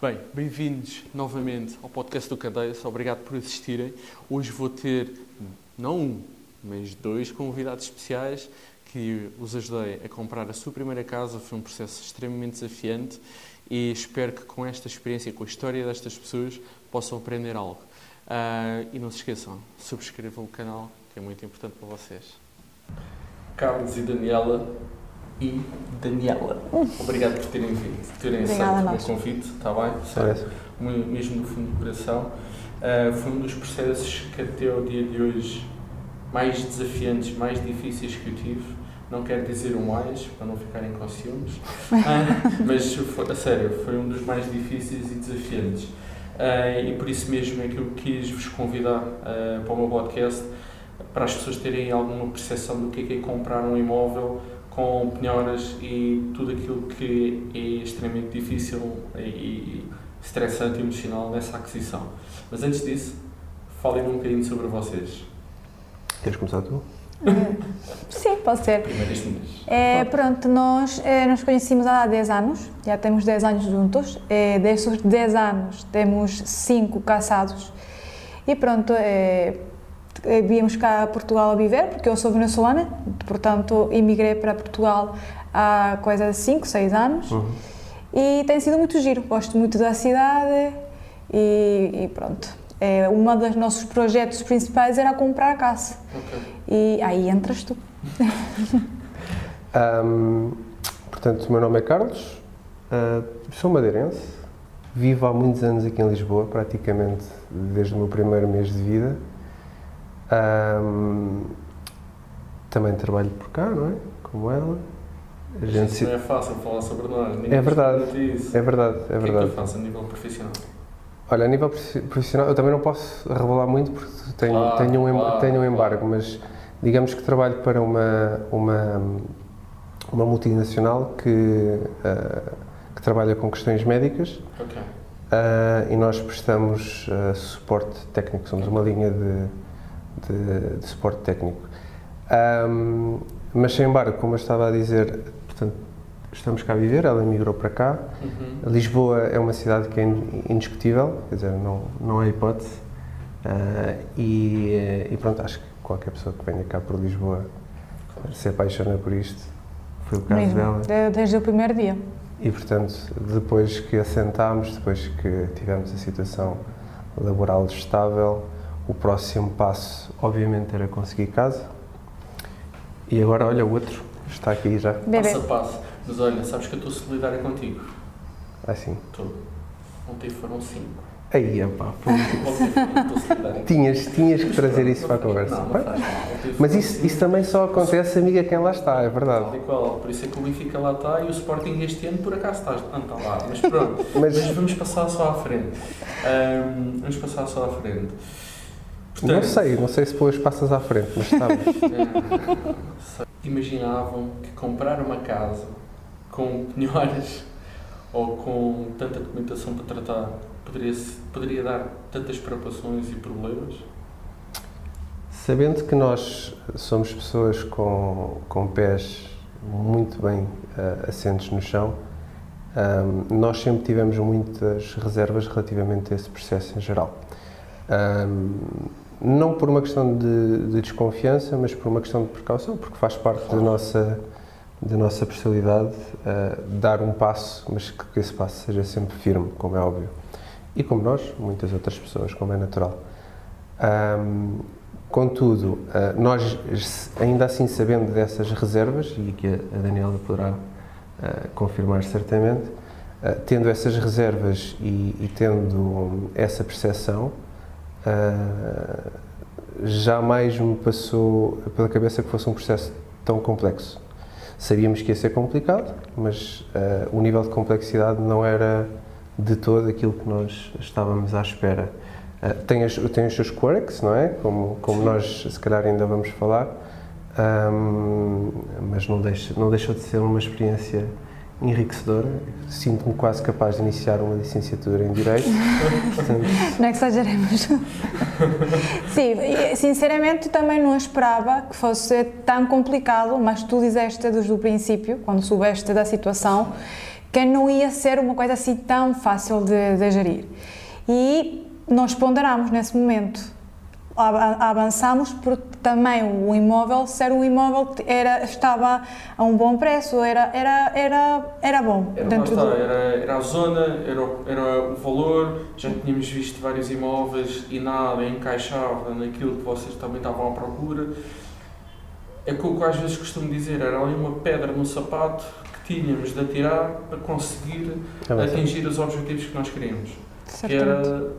Bem, bem-vindos novamente ao podcast do Cadeias. Obrigado por assistirem. Hoje vou ter, não um, mas dois convidados especiais que os ajudei a comprar a sua primeira casa. Foi um processo extremamente desafiante e espero que com esta experiência, com a história destas pessoas, possam aprender algo. Uh, e não se esqueçam, subscrevam o canal, que é muito importante para vocês. Carlos e Daniela, e Daniela. Obrigado por terem vindo, por terem aceito o convite, está bem? Certo. Mesmo no fundo do coração. Uh, foi um dos processos que até ao dia de hoje mais desafiantes, mais difíceis que eu tive. Não quero dizer o mais, para não ficarem com ciúmes, uh, mas foi, a sério, foi um dos mais difíceis e desafiantes. Uh, e por isso mesmo é que eu quis vos convidar para o meu podcast para as pessoas terem alguma percepção do que é, que é comprar um imóvel com penhoras e tudo aquilo que é extremamente difícil e estressante emocional nessa aquisição. Mas antes disso, falem um bocadinho sobre vocês. Queres começar tu? Uh, sim, pode ser. É, Pronto, nós é, nos conhecemos há 10 anos, já temos 10 anos juntos. É, desses 10 anos temos 5 casados. E pronto, é, eh, viemos cá a Portugal a viver, porque eu sou venezuelana, portanto emigrei para Portugal há coisa de 5, 6 anos uhum. e tem sido muito giro, gosto muito da cidade e, e pronto. É, um dos nossos projetos principais era comprar a casa okay. e aí entras tu. um, portanto, o meu nome é Carlos, uh, sou madeirense, vivo há muitos anos aqui em Lisboa, praticamente desde o meu primeiro mês de vida um, também trabalho por cá, não é? Como ela. A gente isso não é fácil falar sobre nós. é verdade. É verdade, é verdade. O que é que tu fazes a nível profissional? Olha, a nível profissional, eu também não posso revelar muito porque tenho, claro, tenho, um, claro, tenho um embargo, claro. mas digamos que trabalho para uma, uma, uma multinacional que, uh, que trabalha com questões médicas okay. uh, e nós prestamos uh, suporte técnico, somos uma linha de de, de suporte técnico. Um, mas, sem embargo, como eu estava a dizer, portanto, estamos cá a viver, ela emigrou para cá. Uhum. Lisboa é uma cidade que é indiscutível, quer dizer, não, não há hipótese. Uh, e, e, pronto, acho que qualquer pessoa que venha cá por Lisboa se apaixona por isto. Foi o caso Mesmo, dela. Desde o primeiro dia. E, portanto, depois que assentámos, depois que tivemos a situação laboral estável, o próximo passo, obviamente, era conseguir casa. E agora, olha, o outro está aqui já. Bebê. Passo a passo. Mas olha, sabes que eu estou solidária contigo. Ah, sim? Estou. Ontem foram cinco. Aí, pá, tinhas, tinhas que trazer isso para a conversa. Não, não faz, Mas isso, isso também só acontece, amiga, quem lá está, é verdade. Qual, por isso é que o Benfica lá está e o Sporting este ano, por acaso, está, não está lá. Mas pronto, mas, mas vamos passar só à frente. Um, vamos passar só à frente. Portanto, não sei, não sei se depois passas à frente, mas sabes. É, imaginavam que comprar uma casa com penhoras ou com tanta documentação para tratar poderia, poderia dar tantas preocupações e problemas? Sabendo que nós somos pessoas com, com pés muito bem uh, assentos no chão, um, nós sempre tivemos muitas reservas relativamente a esse processo em geral. Um, não por uma questão de, de, desconfiança, mas por uma questão de precaução, porque faz parte da nossa, da nossa personalidade uh, dar um passo, mas que esse passo seja sempre firme, como é óbvio. E como nós, muitas outras pessoas, como é natural. Um, contudo, uh, nós ainda assim sabendo dessas reservas, e que a Daniela poderá uh, confirmar certamente, tendo essas reservas e, e tendo essa percepção, uh, jamais me passou pela cabeça que fosse um processo tão complexo. Sabíamos que ia ser complicado, mas uh, o nível de complexidade não era de todo aquilo que nós estávamos à espera. Uh, tem, as, tem os seus quirks, não é? Como, como nós, se calhar, ainda vamos falar, um, mas não deixa, não deixou de ser uma experiência enriquecedora. Sinto-me quase capaz de iniciar uma licenciatura em Direito. Portanto... Não é exageremos. Sim, sinceramente também não esperava que fosse tão complicado, mas tu disseste desde o princípio, quando soubeste da situação, que não ia ser uma coisa assim tão fácil de, de gerir. E nós ponderamos nesse momento avançamos porque também o imóvel, ser um imóvel que era, estava a um bom preço, era, era, era, era bom. Era, dentro está, do... era, era a zona, era, era o valor, já tínhamos visto vários imóveis e nada encaixava naquilo que vocês também estavam à procura. É que o que às vezes costumo dizer, era ali uma pedra no sapato que tínhamos de atirar para conseguir é atingir os objetivos que nós queríamos. Que era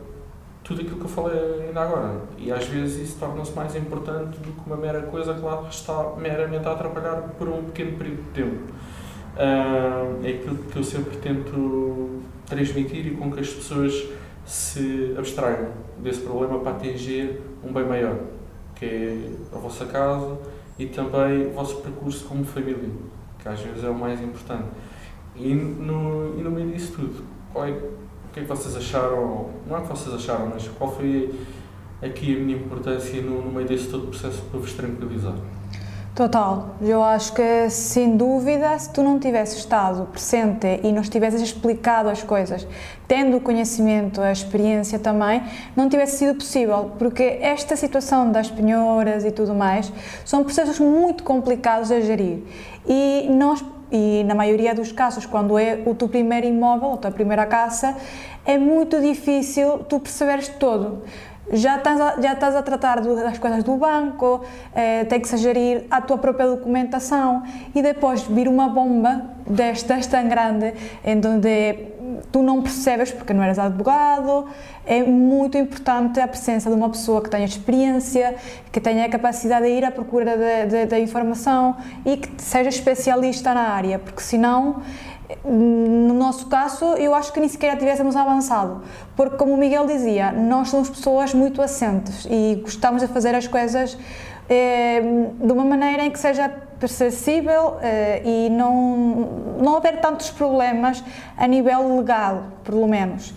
tudo aquilo que eu falei ainda agora. E às vezes isso torna-se mais importante do que uma mera coisa que lá está meramente a atrapalhar por um pequeno período de tempo. Uh, é aquilo que eu sempre tento transmitir e com que as pessoas se abstraiam desse problema para atingir um bem maior, que é a vossa casa e também o vosso percurso como família, que às vezes é o mais importante. E no, e no meio disso tudo, qual é o que é que vocês acharam? Não é que vocês acharam, mas qual foi aqui a minha importância no, no meio desse todo processo para vos tranquilizar? Total, eu acho que sem dúvida, se tu não tivesses estado presente e nos tivesses explicado as coisas, tendo o conhecimento, a experiência também, não tivesse sido possível, porque esta situação das penhoras e tudo mais são processos muito complicados a gerir e nós e na maioria dos casos, quando é o teu primeiro imóvel, a tua primeira casa, é muito difícil tu perceberes todo. Já estás a, já estás a tratar das coisas do banco, eh, tem que se gerir a tua própria documentação e depois vir uma bomba destas tão grande, em onde tu não percebes porque não eras advogado. É muito importante a presença de uma pessoa que tenha experiência, que tenha a capacidade de ir à procura da informação e que seja especialista na área, porque senão no nosso caso, eu acho que nem sequer tivéssemos avançado, porque, como o Miguel dizia, nós somos pessoas muito assentes e gostamos de fazer as coisas eh, de uma maneira em que seja perceptível eh, e não, não haver tantos problemas a nível legal, pelo menos.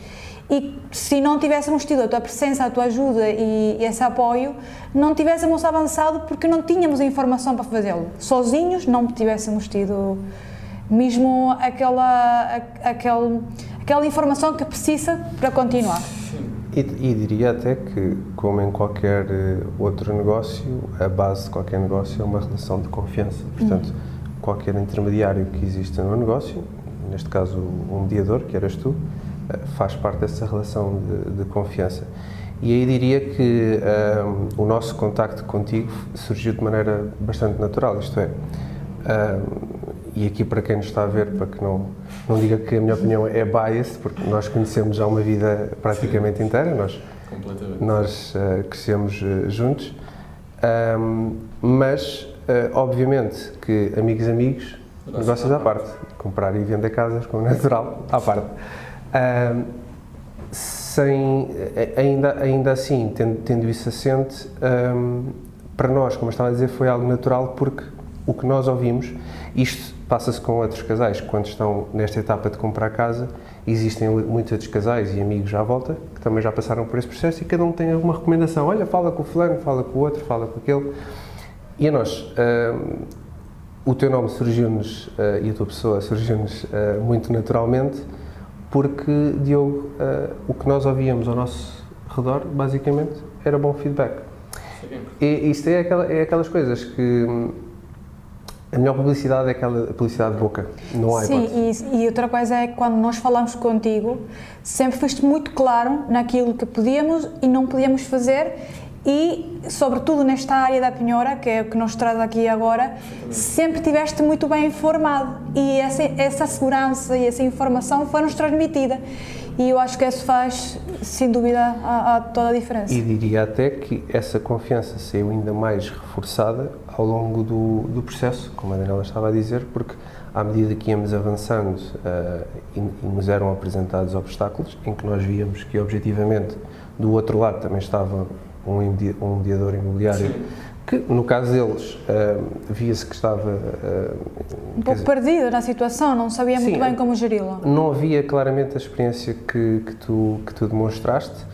E se não tivéssemos tido a tua presença, a tua ajuda e, e esse apoio, não tivéssemos avançado porque não tínhamos a informação para fazê-lo. Sozinhos não tivéssemos tido mesmo aquela, aquela, aquela informação que precisa para continuar. E, e, diria até que, como em qualquer eh, outro negócio, a base de qualquer negócio é uma relação de confiança. Portanto, uhum. qualquer intermediário que exista no negócio, neste caso um mediador, que eras tu, eh, faz parte dessa relação de, de confiança. E aí diria que um, eh, o nosso contacto contigo surgiu de maneira bastante natural, isto é, um, e aqui para quem nos está a ver, para que não, não diga que a minha opinião é biased, porque nós conhecemos já uma vida praticamente Sim. inteira, nós, nós uh, crescemos uh, juntos, um, mas uh, obviamente que amigos amigos, negócios à parte, comprar e vender casas como natural à parte. Um, sem, ainda, ainda assim, tendo, tendo isso assente, um, para nós, como eu estava a dizer, foi algo natural porque o que nós ouvimos, isto Passa-se com outros casais, quando estão nesta etapa de comprar casa, existem muitos outros casais e amigos à volta que também já passaram por esse processo e cada um tem alguma recomendação. Olha, fala com o fulano, fala com o outro, fala com aquele. E a nós, uh, o teu nome surgiu-nos uh, e a tua pessoa surgiu-nos uh, muito naturalmente porque, Diogo, o que nós ouvíamos ao nosso redor, basicamente, era bom feedback. Sim. E isto é, aquela, é aquelas coisas que a melhor publicidade é aquela publicidade de boca, não há Sim, e, e, outra coisa é que quando nós falamos contigo, sempre foste muito claro naquilo que podíamos e não podíamos fazer e, sobretudo nesta área da penhora, que é o que nos traz aqui agora, sempre tiveste muito bem informado e essa, essa segurança e essa informação foi-nos transmitida. E eu acho que isso faz, sem dúvida, a, a toda a diferença. E diria até que essa confiança saiu ainda mais reforçada ao longo do, do processo, como a Daniela estava a dizer, porque à medida que íamos avançando uh, e, e, nos eram apresentados obstáculos, em que nós víamos que objetivamente do outro lado também estava um, um mediador imobiliário Sim. Que no caso deles uh, via-se que estava uh, um pouco dizer, perdido na situação, não sabia sim, muito bem como geri-la. Não havia claramente a experiência que, que, tu, que tu demonstraste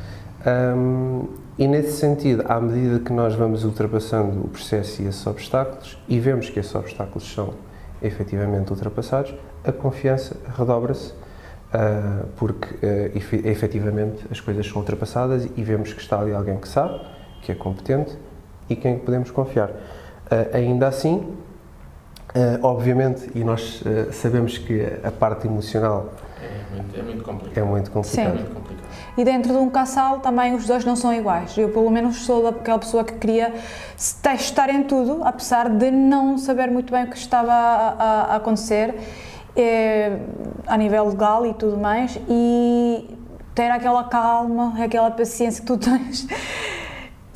um, e nesse sentido, à medida que nós vamos ultrapassando o processo e esses obstáculos e vemos que esses obstáculos são efetivamente ultrapassados, a confiança redobra-se uh, porque uh, efetivamente as coisas são ultrapassadas e vemos que está ali alguém que sabe, que é competente e quem podemos confiar. Uh, ainda assim, uh, obviamente, e nós uh, sabemos que a parte emocional é muito, é muito complicado. É muito complicado. Sim. muito complicado. E dentro de um casal também os dois não são iguais. Eu, pelo menos, sou daquela pessoa que queria testar em tudo, apesar de não saber muito bem o que estava a, a acontecer é, a nível legal e tudo mais, e ter aquela calma, aquela paciência que tu tens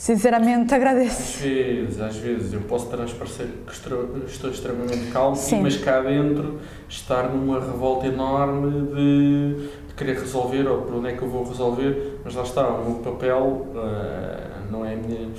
Sinceramente agradeço. Às vezes, às vezes eu posso transparecer que estou, estou extremamente calmo, Sim. mas cá dentro estar numa revolta enorme de, de, querer resolver ou por onde é que eu vou resolver, mas lá está, o meu papel uh, não é a minha,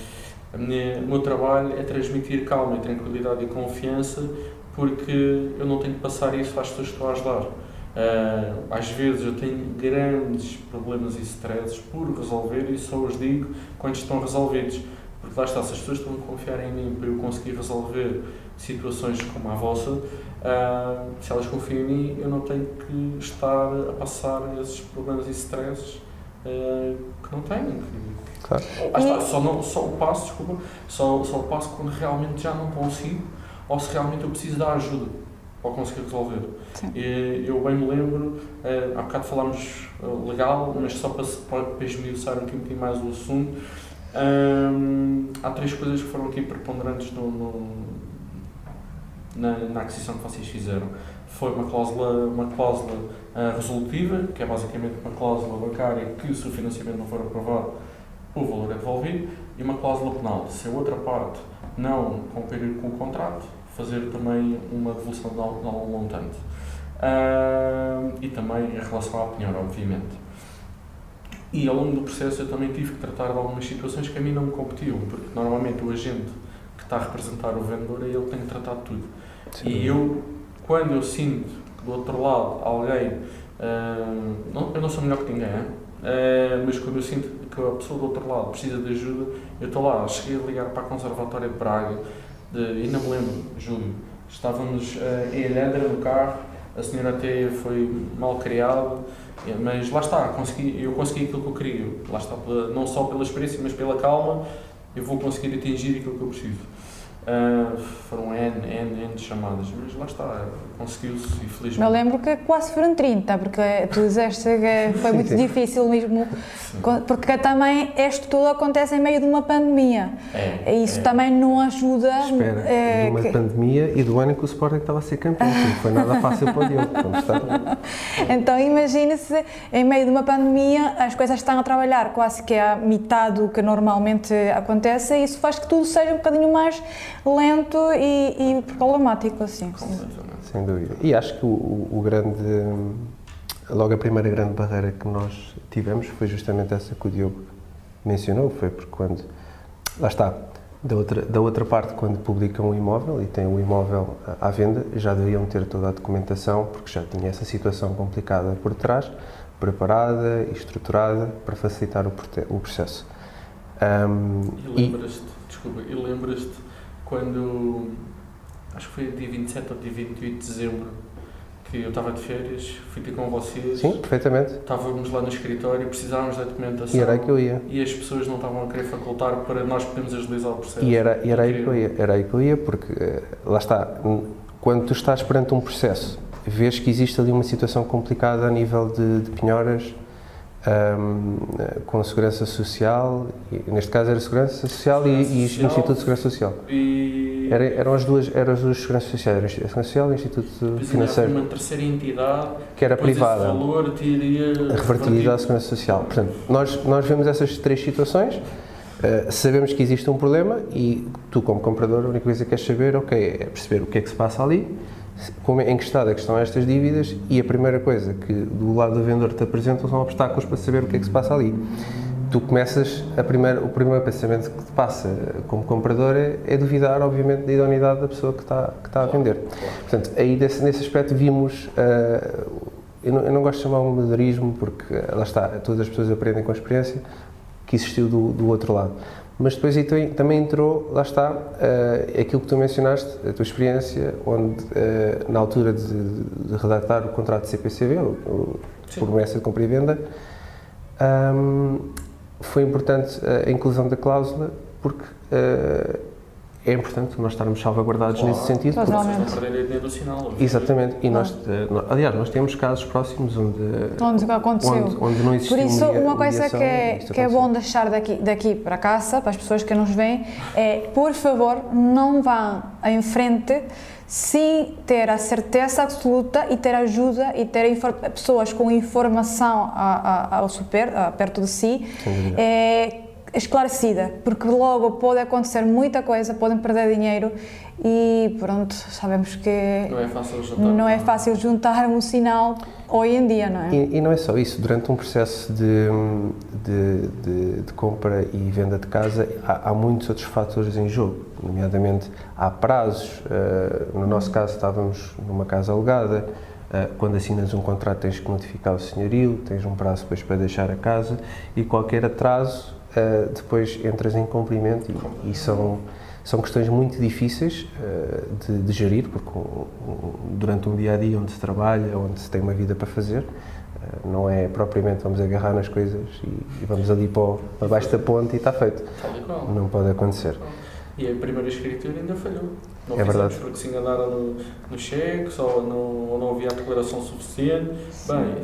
a minha, o meu trabalho é transmitir calma e tranquilidade e confiança porque eu não tenho que passar isso às pessoas que estou a ajudar. Uh, às vezes eu tenho grandes problemas e stresses por resolver e só os digo quando estão resolvidos. Porque lá está, se as pessoas estão a confiar em mim para eu conseguir resolver situações como a vossa, uh, se elas confiam em mim, eu não tenho que estar a passar esses problemas e stresses uh, que não tenho. Claro. Está, só, não, só o passo, desculpa, só, só o passo quando realmente já não consigo ou se realmente eu preciso da ajuda para conseguir resolver. E, eu bem me lembro, uh, há bocado falámos uh, legal, mas só para, para esmiuçar aqui um bocadinho mais o assunto, um, há três coisas que foram aqui preponderantes no, no, na, na aquisição que vocês fizeram. Foi uma cláusula, uma cláusula uh, resolutiva, que é basicamente uma cláusula bancária que, se o financiamento não for aprovado, o valor é devolvido, e uma cláusula penal. Se a outra parte não cumprir com o contrato, fazer também uma devolução de algum montante. Uh, e também em relação à penhora, obviamente. E ao longo do processo eu também tive que tratar de algumas situações que a mim não me competiam, porque normalmente o agente que está a representar o vendedor é ele que tem que tratar de tudo. Sim. E eu, quando eu sinto que do outro lado alguém, uh, não, eu não sou melhor que ninguém, uh, mas quando eu sinto que a pessoa do outro lado precisa de ajuda, eu estou lá, cheguei a ligar para a Conservatória de Braga, de, ainda me lembro, Júlio, estávamos uh, em Alhandra no carro, a senhora até foi mal criada, mas lá está, consegui, eu consegui aquilo que eu queria, lá está, não só pela experiência, mas pela calma, eu vou conseguir atingir aquilo que eu preciso. Uh, foram N, N, N chamadas, mas lá está, conseguiu-se e felizmente. Eu lembro que quase foram 30, porque tu disseste que foi muito difícil mesmo, sim. porque também isto tudo acontece em meio de uma pandemia. É, e isso é. também não ajuda. Espera, é, de uma que... pandemia e do ano em que o Sporting estava a ser campeão, não foi nada fácil para o Diogo. Então imagine-se, em meio de uma pandemia, as coisas estão a trabalhar quase que a metade do que normalmente acontece, e isso faz que tudo seja um bocadinho mais lento e, e problemático, assim. Sem dúvida. E acho que o, o, grande, logo a primeira grande barreira que nós tivemos foi justamente essa que o Diogo mencionou, foi porque quando, lá está, da outra, da outra parte, quando publicam um imóvel e têm o um imóvel à venda, já deveriam ter toda a documentação, porque já tinha essa situação complicada por trás, preparada e estruturada para facilitar o, o processo. Um, e lembras-te, desculpa, e lembras-te quando, acho que foi dia 27 ou dia 28 de dezembro, que eu estava de férias, fui ter com vocês. Sim, perfeitamente. Estávamos lá no escritório, precisávamos da documentação. E era aí que eu ia. E as pessoas não estavam a querer facultar para nós podermos agilizar o processo. E era, e era aí que eu ia, era aí que eu ia, porque eh, lá está, quando tu estás perante um processo, vês que existe ali uma situação complicada a nível de, de penhoras, um, com a Segurança Social, neste caso era Segurança Social, Segurança e, e Social, Instituto de Segurança Social. E... Era, eram as duas, eram as duas Seguranças Sociais, era a Segurança Social e o Instituto Financeiro. uma terceira entidade que era privada, valor teria revertido à Segurança Social. Portanto, nós, nós vemos essas três situações, uh, sabemos que existe um problema e tu, como comprador, a única coisa que queres saber okay, é perceber o que é que se passa ali como, em que estado é que estão estas dívidas e a primeira coisa que do lado do vendedor te apresentam são obstáculos para saber o que é que se passa ali. tu começas, a primeira, o primeiro pensamento que te passa como comprador é, é duvidar, obviamente, da idoneidade da pessoa que está, que está a vender. Portanto, aí desse, nesse aspecto vimos, uh, eu, não, eu, não, gosto de chamar um moderismo, porque lá está, todas as pessoas aprendem com a experiência, que existiu do, do outro lado. Mas depois aí também entrou, lá está, uh, aquilo que tu mencionaste, a tua experiência, onde uh, na altura de, de, redactar o contrato de CPCV, o, o promessa de compra e venda, um, foi importante a inclusão da cláusula porque é importante nós estarmos salvaguardados claro. nesse sentido. Totalmente. Porque... dinheiro do sinal. Exatamente. E nós, uh, aliás, nós temos casos próximos onde, onde aconteceu. Onde, onde não existiu Por isso, uma coisa que é, que é bom deixar daqui, daqui para casa, para as pessoas que nos veem, é, por favor, não vão em frente sem ter a certeza absoluta e ter ajuda e ter pessoas com informação a, a, ao super, a, perto de si é, esclarecida, porque logo pode acontecer muita coisa, podem perder dinheiro e pronto, sabemos que não é fácil juntar, não é fácil juntar um sinal hoje em dia, não é? E, e não é só isso, durante um processo de, de, de, de compra e venda de casa há, há, muitos outros fatores em jogo, nomeadamente há prazos, uh, no nosso caso estávamos numa casa alugada, uh, quando assinas um contrato tens que notificar o senhorio, tens um prazo depois para deixar a casa e qualquer atraso uh, depois entras em cumprimento e, e são são questões muito difíceis uh, de, de, gerir, porque um, um, durante um dia a dia onde se trabalha, onde se tem uma vida para fazer, uh, não é propriamente vamos agarrar nas coisas e, e vamos ali para, o, para baixo da ponte e está feito. Não pode acontecer. E a primeira escritura ainda falhou. Não é verdade. porque se enganaram no, no cheque, só não, ou não havia a declaração suficiente. Bem.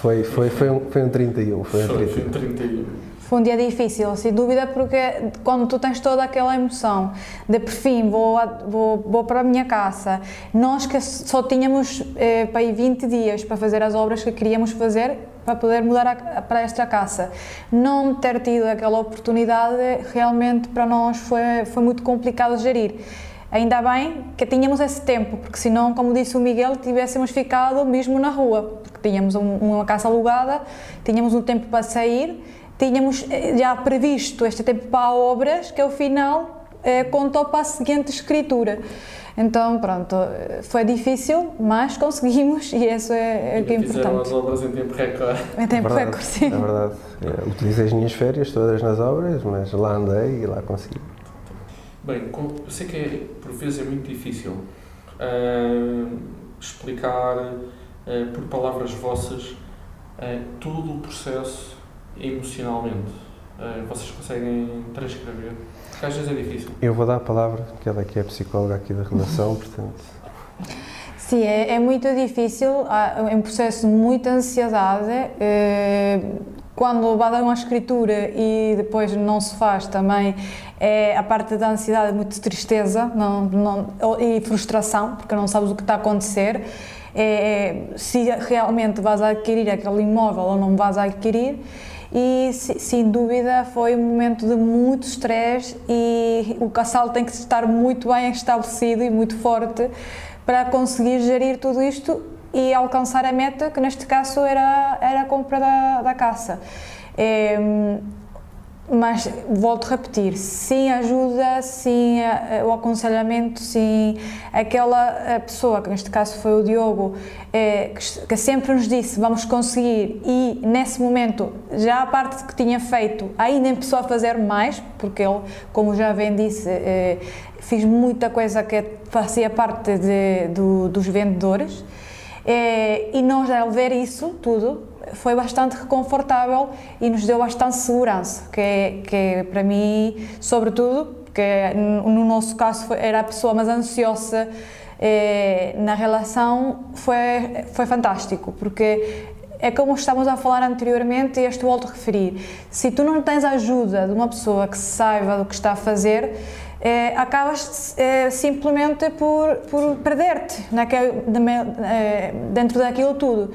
Foi, foi, foi, um, foi um 31. Foi um 31. Foi um 31. Foi um dia difícil, sem dúvida, porque quando tu tens toda aquela emoção de por fim vou, vou, vou para a minha casa, nós que só tínhamos eh, para aí 20 dias para fazer as obras que queríamos fazer para poder mudar a, para esta casa, não ter tido aquela oportunidade realmente para nós foi, foi muito complicado gerir. Ainda bem que tínhamos esse tempo, porque senão, como disse o Miguel, tivéssemos ficado mesmo na rua, porque tínhamos um, uma casa alugada, tínhamos um tempo para sair tínhamos eh, já previsto este tempo para obras, que ao final eh, contou para a seguinte escritura. Então, pronto, foi difícil, mas conseguimos e isso é, é que é importante. Fizeram as obras em tempo recorde. Em tempo é recorde, sim. É verdade. Utilizei as minhas férias todas nas obras, mas lá andei e lá consegui. Bem, eu sei que é, por vezes é muito difícil uh, explicar uh, por palavras vossas uh, todo o processo emocionalmente? Uh, vocês conseguem transcrever? Porque às vezes é difícil. Eu vou dar a palavra, que ela que é psicóloga aqui da relação, portanto. Sim, é, é, muito difícil, é um processo de muita ansiedade. É, quando vai dar uma escritura e depois não se faz também, é a parte da ansiedade, muito tristeza não, não, e frustração, porque não sabes o que está a acontecer. É, se realmente vais adquirir aquele imóvel ou não vais adquirir e sem dúvida foi um momento de muito estresse e o casal tem que estar muito bem estabelecido e muito forte para conseguir gerir tudo isto e alcançar a meta, que neste caso era, era a compra da, da caça. É, mas volto a repetir, sem ajuda, uh, o aconselhamento, sem aquela pessoa, que neste caso foi o Diogo, eh, que, sempre nos disse vamos conseguir e nesse momento já a parte que tinha feito ainda começou a fazer mais, porque ele, como já bem disse, eh, fiz muita coisa que fazia parte de, do, dos vendedores e nós ao ver isso tudo, foi bastante reconfortável e nos deu bastante segurança, que, é, que é, para mim, sobretudo, que no nosso caso era a pessoa mais ansiosa eh, na relação, foi, foi fantástico, porque é como estávamos a falar anteriormente e este volto a referir. Se tu não tens a ajuda de uma pessoa que saiba do que está a fazer, eh, acabas eh, simplesmente por, por perder-te eh, dentro daquilo tudo.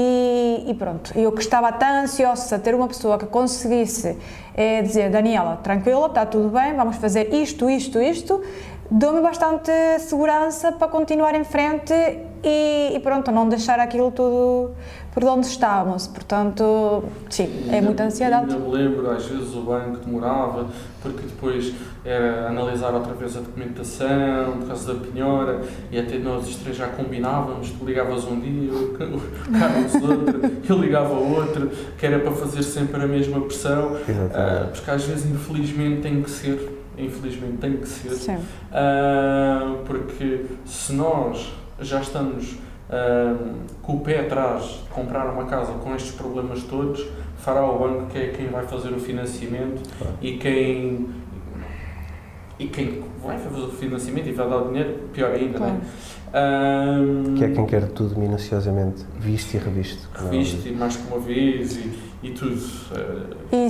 E, e, pronto, eu que estava tão ansiosa a ter uma pessoa que conseguisse é, dizer Daniela, tranquila, está tudo bem, vamos fazer isto, isto, isto, deu-me bastante segurança para continuar em frente e, e, pronto, não deixar aquilo tudo por onde estávamos. Portanto, sim, é muita ansiedade. Ainda me lembro, às vezes o banco demorava, porque depois era analisar outra vez a documentação, por causa da penhora, e até nós os três já combinávamos, tu ligavas um dia, o Carlos outro, eu ligava outro, que era para fazer sempre a mesma pressão, uh, porque às vezes, infelizmente, tem que ser infelizmente tem que ser, uh, porque se nós já estamos uh, com o pé atrás de comprar uma casa com estes problemas todos, fará o banco que é quem vai fazer o financiamento claro. e quem e quem vai fazer o financiamento e vai dar o dinheiro, pior ainda, claro. não é? Um, que é quem quer tudo minuciosamente visto e revisto. Revisto e mais que uma vez e, e tudo. E,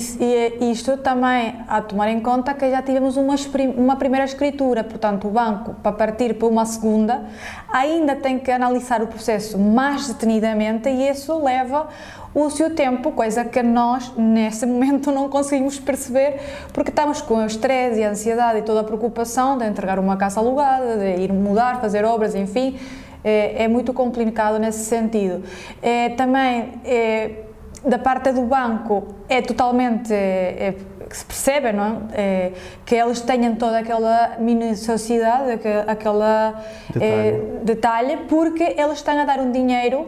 e isto também a tomar em conta que já tivemos uma, uma primeira escritura, portanto, o banco, para partir para uma segunda, ainda tem que analisar o processo mais detenidamente e isso leva o seu tempo, coisa que nós, nesse momento, não conseguimos perceber porque estamos com o estresse e a ansiedade e toda a preocupação de entregar uma casa alugada, de ir mudar, fazer obras, enfim. É, é muito complicado nesse sentido. É, também é, da parte do banco é totalmente é, que se percebe, não é? é? que eles tenham toda aquela minuciosidade, aquela detalhe. detalhe, porque eles estão a dar um dinheiro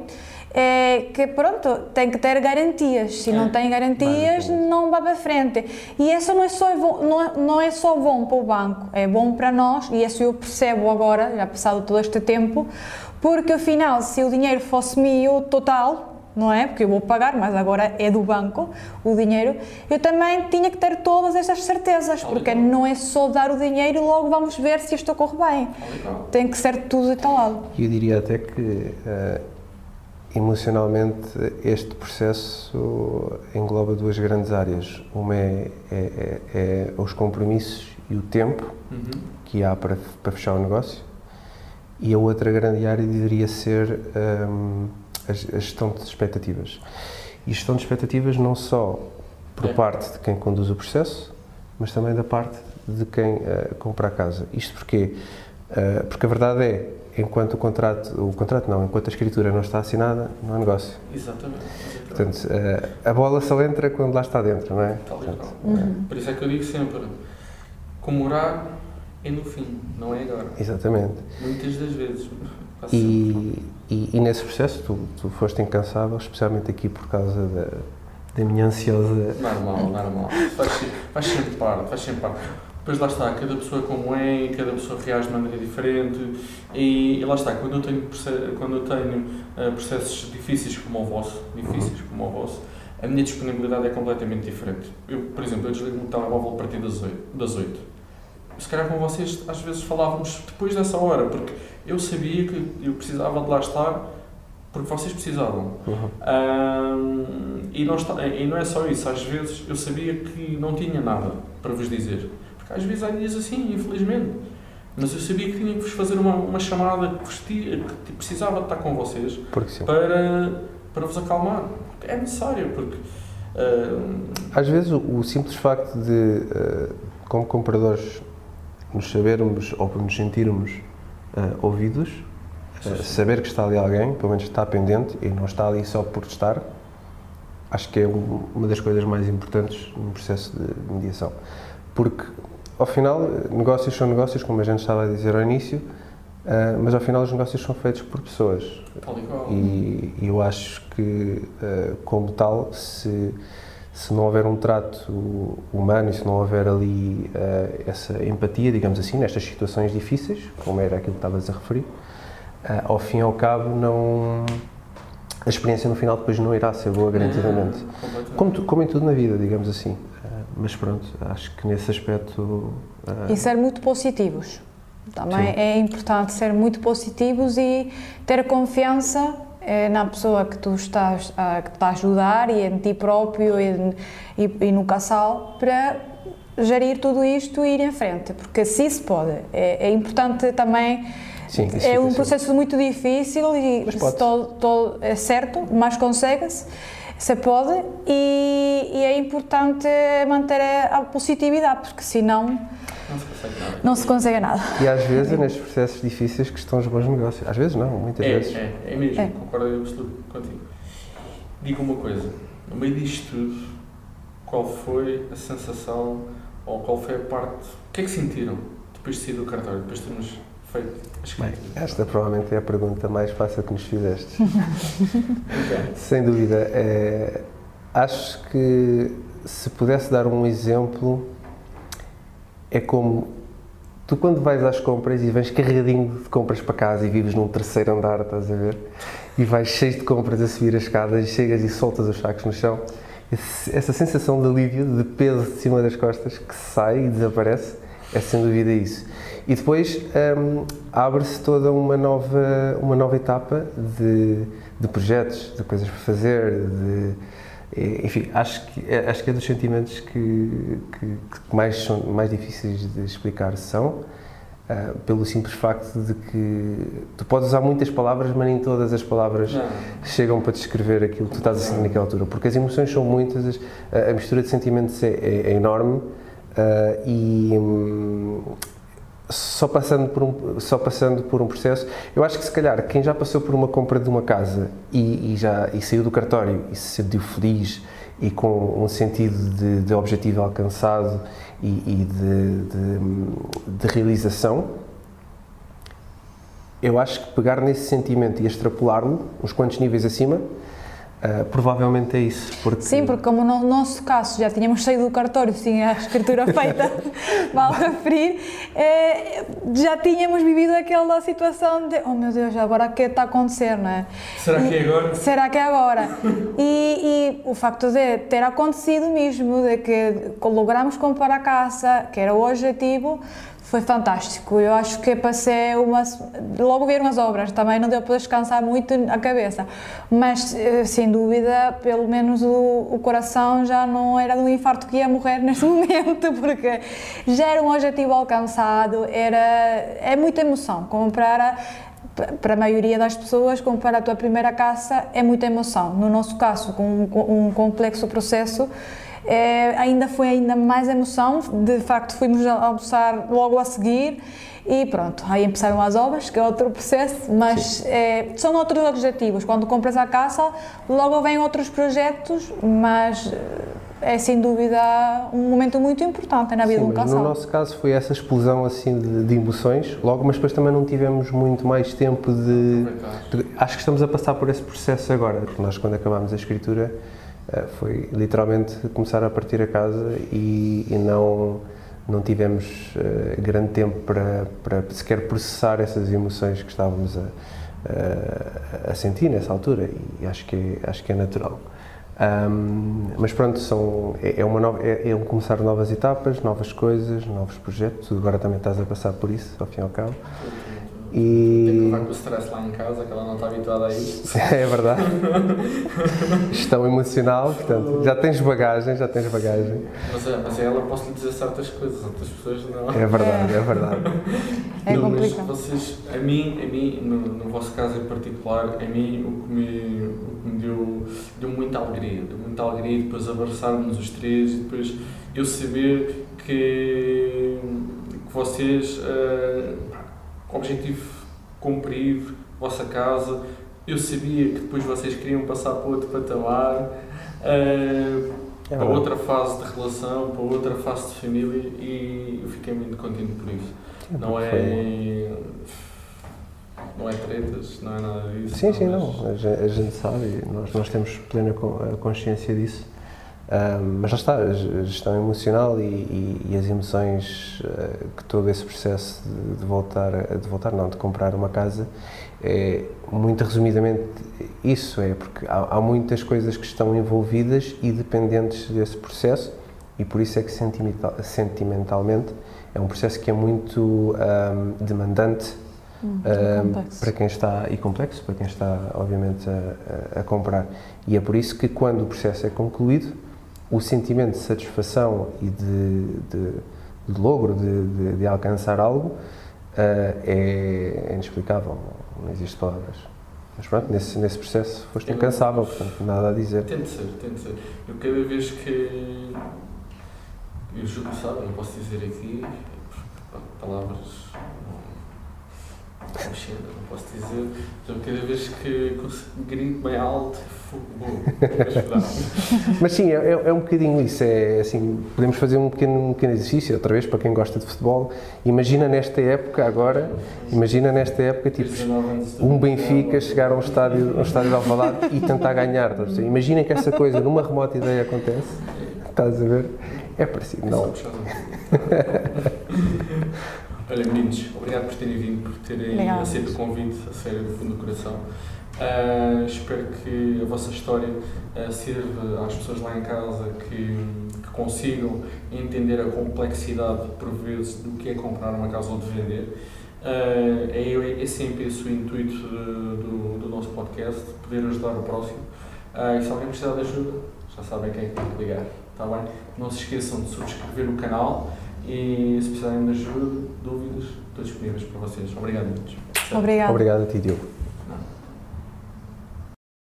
é que pronto, tem que ter garantias. Se é. não tem garantias, não vai para frente. E isso não é, só, não, é, não é só bom para o banco, é bom para nós, e isso eu percebo agora, já passado todo este tempo, porque afinal, se o dinheiro fosse meu total, não é? Porque eu vou pagar, mas agora é do banco o dinheiro. Eu também tinha que ter todas estas certezas, porque não é só dar o dinheiro e logo vamos ver se isto corre bem. Tem que ser tudo detalhado. Eu diria até que uh, emocionalmente este processo engloba duas grandes áreas. Uma é, é, é, é os compromissos e o tempo uhum. que há para, para fechar o negócio. E a outra grande área deveria ser um, a, gestão de expectativas. E gestão de expectativas não só por é. parte de quem conduz o processo, mas também da parte de quem uh, compra a casa. Isto porque, uh, porque a verdade é, enquanto o contrato, o contrato não, enquanto a escritura não está assinada, não há negócio. Exatamente. Portanto, eh, a bola só entra quando lá está dentro, não é? Portanto, uhum. Por isso é que eu digo sempre, comemorar é no fim, não é agora. Exatamente. Muitas das vezes. E, e, e, nesse processo tu, tu foste incansável, especialmente aqui por causa da, da minha ansiosa... Normal, normal. Faz, faz sempre parte, faz sempre parte depois lá está, cada pessoa como é, cada pessoa reage de maneira diferente e, e lá está, quando eu tenho, quando eu tenho uh, processos difíceis como o vosso, difíceis como o vosso, a minha disponibilidade é completamente diferente. Eu, por exemplo, eu desligo o telemóvel a partir das 8. Das 8. Se calhar com vocês às vezes falávamos depois dessa hora, porque eu sabia que eu precisava de lá estar porque vocês precisavam. Uhum. Um, e, não está, e não é só isso, às vezes eu sabia que não tinha nada para vos dizer. Às vezes há dias assim, infelizmente. Mas eu sabia que tinha que vos fazer uma, uma chamada que, vos que precisava de estar com vocês para, para vos acalmar. É necessário, porque. Uh, Às vezes o, o, simples facto de, uh, como compradores, nos sabermos ou nos sentirmos uh, ouvidos, saber que está ali alguém, pelo menos está pendente e não está ali só por estar, acho que é um, uma das coisas mais importantes no processo de mediação. Porque ao final, negócios são negócios, como a gente estava a dizer ao início, uh, mas ao final os negócios são feitos por pessoas. E, e eu acho que, uh, como tal, se, se não houver um trato humano e se não houver ali uh, essa empatia, digamos assim, nestas situações difíceis, como era aquilo que estavas a referir, ao fim e ao cabo, não a experiência no final depois não irá ser boa garantidamente. Como, como em tudo na vida, digamos assim mas pronto, acho que nesse aspecto. Uh... E ser muito positivos. Também Sim. é importante ser muito positivos e ter confiança eh, na pessoa que tu estás a, que está a ajudar e em ti próprio e, e, e, no casal para gerir tudo isto e ir em frente, porque se se pode. É, é importante também. Sim, é um processo muito difícil e se todo, todo é certo, mas consegue-se se pode e, e, é importante manter a positividade, porque senão consegue nada. Não se consegue nada. E às vezes é nestes processos difíceis que estão os bons negócios. Às vezes não, muitas É, vezes. é, é mesmo, É. concordo em absoluto contigo. Diga uma coisa, no meio disto tudo, qual foi a sensação ou qual foi a parte, o que é que sentiram depois de sair do cartório, depois de termos feito Bem, esta provavelmente é a pergunta mais fácil que nos fizeste. Sem dúvida. É, acho que se pudesse dar um exemplo, é como tu quando vais às compras e vens carregadinho de compras para casa e vives num terceiro andar, estás a ver? E vais cheio de compras a subir as escadas chegas e soltas os sacos no chão. Esse- Essa sensação de alívio, de peso de cima das costas que sai e desaparece, é sem dúvida isso. E depois hum, abre-se toda uma nova, uma nova etapa de, de projetos, de coisas para fazer, de, enfim, acho que, é- acho que é dos sentimentos que, que, que mais, são, mais difíceis de explicar são, ah, pelo simples facto de que tu podes usar muitas palavras, mas nem todas as palavras Não, chegam para descrever aquilo que tu estás a sentir naquela altura, porque as emoções são muitas, as- a, mistura de sentimentos é, é- é enorme ah, e hum, só passando, por um, só passando por um processo, eu acho que se calhar quem já passou por uma compra de uma casa e, e já e saiu do cartório e se sentiu feliz e com um sentido de, de objetivo alcançado e, e de, de- de realização, eu acho que pegar nesse sentimento e extrapolá-lo uns quantos níveis acima, ah, provavelmente é isso. Porque Sim, porque como no nosso caso já tínhamos saído do cartório, tinha a escritura feita, vale referir, eh, já tínhamos vivido aquela situação de, oh meu Deus, agora o que está a acontecer, não é? Será que é agora? Será que é agora? E, e o facto de ter acontecido mesmo, de que logramos comprar a casa, que era o objetivo, foi fantástico. Eu acho que passei uma. Logo vieram as obras, também não deu para descansar muito a cabeça, mas eh, sem dúvida, pelo menos o, o coração já não era de um infarto que ia morrer neste momento, porque já era um objetivo alcançado, era, é muita emoção. Comprar. A, para a maioria das pessoas, comprar a tua primeira casa é muita emoção. No nosso caso, com um, com um complexo processo, eh, ainda foi ainda mais emoção. De facto, fomos a- almoçar logo a seguir e pronto, aí começaram as obras, que é outro processo, mas eh, são outros objetivos. Quando compras a casa, logo vêm outros projetos, mas é sem dúvida um momento muito importante na vida Sim, de um casal. no nosso caso foi essa explosão assim de, de emoções, logo, mas depois também não tivemos muito mais tempo de, de- Acho que estamos a passar por esse processo agora, porque nós quando acabámos a escritura foi literalmente começar a partir a casa e, e não, não tivemos eh, grande tempo para, para sequer processar essas emoções que estávamos a, a, a sentir nessa altura e acho que acho que é natural. Ahm, mas pronto, são, é, é uma nova, é, é um começar novas etapas, novas coisas, novos projetos. Agora também estás a passar por isso, ao fim e ao cabo. Tem que E levar com o stress lá em casa, que ela não está habituada a isso. é verdade. Gestão emocional, portanto, já tens bagagem, já tens bagagem. Mas, é- mas a ela posso lhe dizer certas coisas, outras pessoas não. É verdade, é verdade. É Não, mas complicado. vocês, a mim, a mim no, no vosso caso em particular, a mim o que me, o que me deu, deu muita alegria. Deu muita alegria depois abraçarmos os três e depois eu saber que, que vocês, pá, objetivo cumprido, vossa casa, eu sabia que depois vocês queriam passar para outro patamar. eh, É para outra fase de relação, para outra fase de família e eu fiquei muito contente por isso. Não é. Não é tretas, não é nada disso. Sim, sim, mas- não. A gente, sabe, nós, nós temos plena consciência disso. Mas já está, a ge- a gestão emocional e, e- e as emoções eh, que todo esse processo de, de voltar, a- de voltar, não, de comprar uma casa, é muito resumidamente isso, é porque há, há muitas coisas que estão envolvidas e dependentes desse processo e por isso é que sentimental- sentimentalmente é um processo que é muito ahm, demandante Hum, complexo. para quem está e complexo para quem está obviamente a, a- a comprar e é por isso que quando o processo é concluído o sentimento de satisfação e de, de, de logro de, de- de alcançar algo ah, é, inexplicável não existe palavras mas pronto nesse nesse processo foste não- incansável portanto nada a dizer Tem de ser, tem de ser. Eu cada vez que. Eu julgo sabe, não posso dizer aqui, palavras não, chega, não posso dizer. Então, cada vez que grito bem alto, Mas sim, é, é, um bocadinho isso. É assim, podemos fazer um pequeno, um pequeno exercício, outra vez, para quem gosta de futebol. Imagina nesta época, agora, imagina nesta época, tipo, um Benfica chegar a um estádio, um estádio de Alvalade e tentar ganhar. Imagina que essa coisa, numa remota ideia, acontece. Estás a ver? É parecido, não. Olha, meninos, obrigado por terem vindo, por terem aceito o convite, a sério, do fundo do coração. Uh, espero que a vossa história uh, sirva às pessoas lá em casa que, que, consigam entender a complexidade, por vezes, do que é comprar uma casa ou de vender. Uh, é, é, sempre esse o intuito do, do, nosso podcast, poder ajudar o próximo. e se alguém precisar de ajuda, já sabem quem é que tem que ligar. Tá bem? Não se esqueçam de subscrever o canal e se precisarem de ajuda, dúvidas, estou disponíveis para vocês. Obrigado, muitos. Obrigado. Obrigado a ti, Diogo.